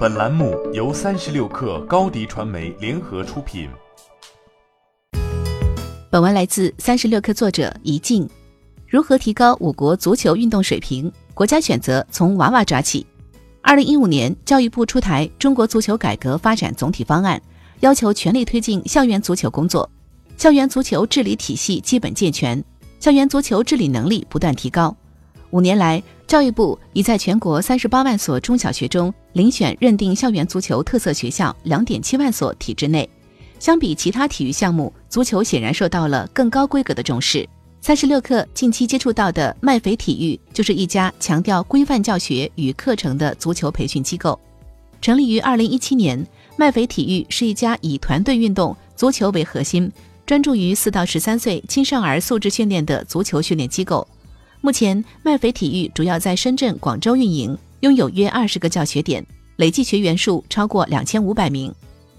本栏目由三十六氪高低传媒联合出品。本文来自三十六氪作者一静。如何提高我国足球运动水平？国家选择从娃娃抓起。二零一五年，教育部出台《中国足球改革发展总体方案》，要求全力推进校园足球工作，校园足球治理体系基本健全，校园足球治理能力不断提高。五年来，教育部已在全国三十八万所中小学中遴选认定校园足球特色学校两点七万所体制内。相比其他体育项目，足球显然受到了更高规格的重视。三十六氪近期接触到的麦肥体育就是一家强调规范教学与课程的足球培训机构。成立于二零一七年，麦肥体育是一家以团队运动足球为核心，专注于四到十三岁青少儿素质训练的足球训练机构。目前，麦肥体育主要在深圳、广州运营，拥有约二十个教学点，累计学员数超过两千五百名。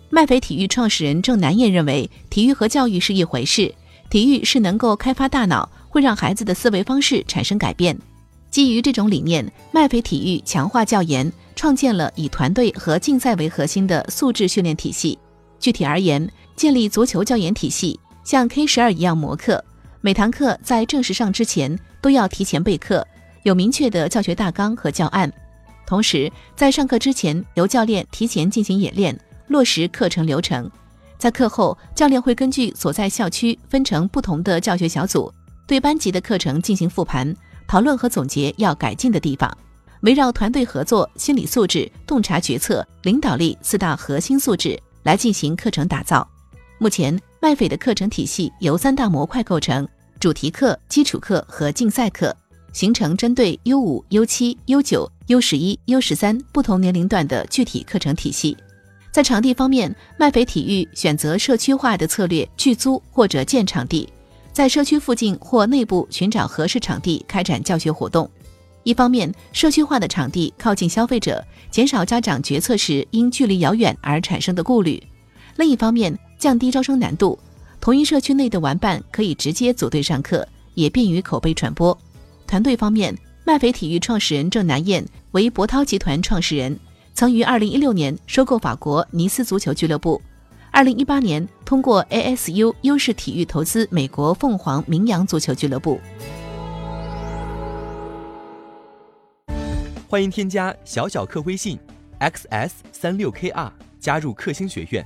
麦肥体育创始人郑南燕认为，体育和教育是一回事，体育是能够开发大脑，会让孩子的思维方式产生改变。基于这种理念，麦肥体育强化教研，创建了以团队和竞赛为核心的素质训练体系。具体而言，建立足球教研体系，像 K 十二一样模课。每堂课在正式上之前都要提前备课，有明确的教学大纲和教案。同时，在上课之前，由教练提前进行演练，落实课程流程。在课后，教练会根据所在校区分成不同的教学小组，对班级的课程进行复盘、讨论和总结要改进的地方，围绕团队合作、心理素质、洞察决策、领导力四大核心素质来进行课程打造。目前，麦斐的课程体系由三大模块构成：主题课、基础课和竞赛课，形成针对 U 五、U 七、U 九、U 十一、U 十三不同年龄段的具体课程体系。在场地方面，麦斐体育选择社区化的策略，去租或者建场地，在社区附近或内部寻找合适场地开展教学活动。一方面，社区化的场地靠近消费者，减少家长决策时因距离遥远而产生的顾虑；另一方面，降低招生难度，同一社区内的玩伴可以直接组队上课，也便于口碑传播。团队方面，麦斐体育创始人郑南燕为博涛集团创始人，曾于二零一六年收购法国尼斯足球俱乐部，二零一八年通过 ASU 优势体育投资美国凤凰明阳足球俱乐部。欢迎添加小小客微信，xs 三六 kr，加入克星学院。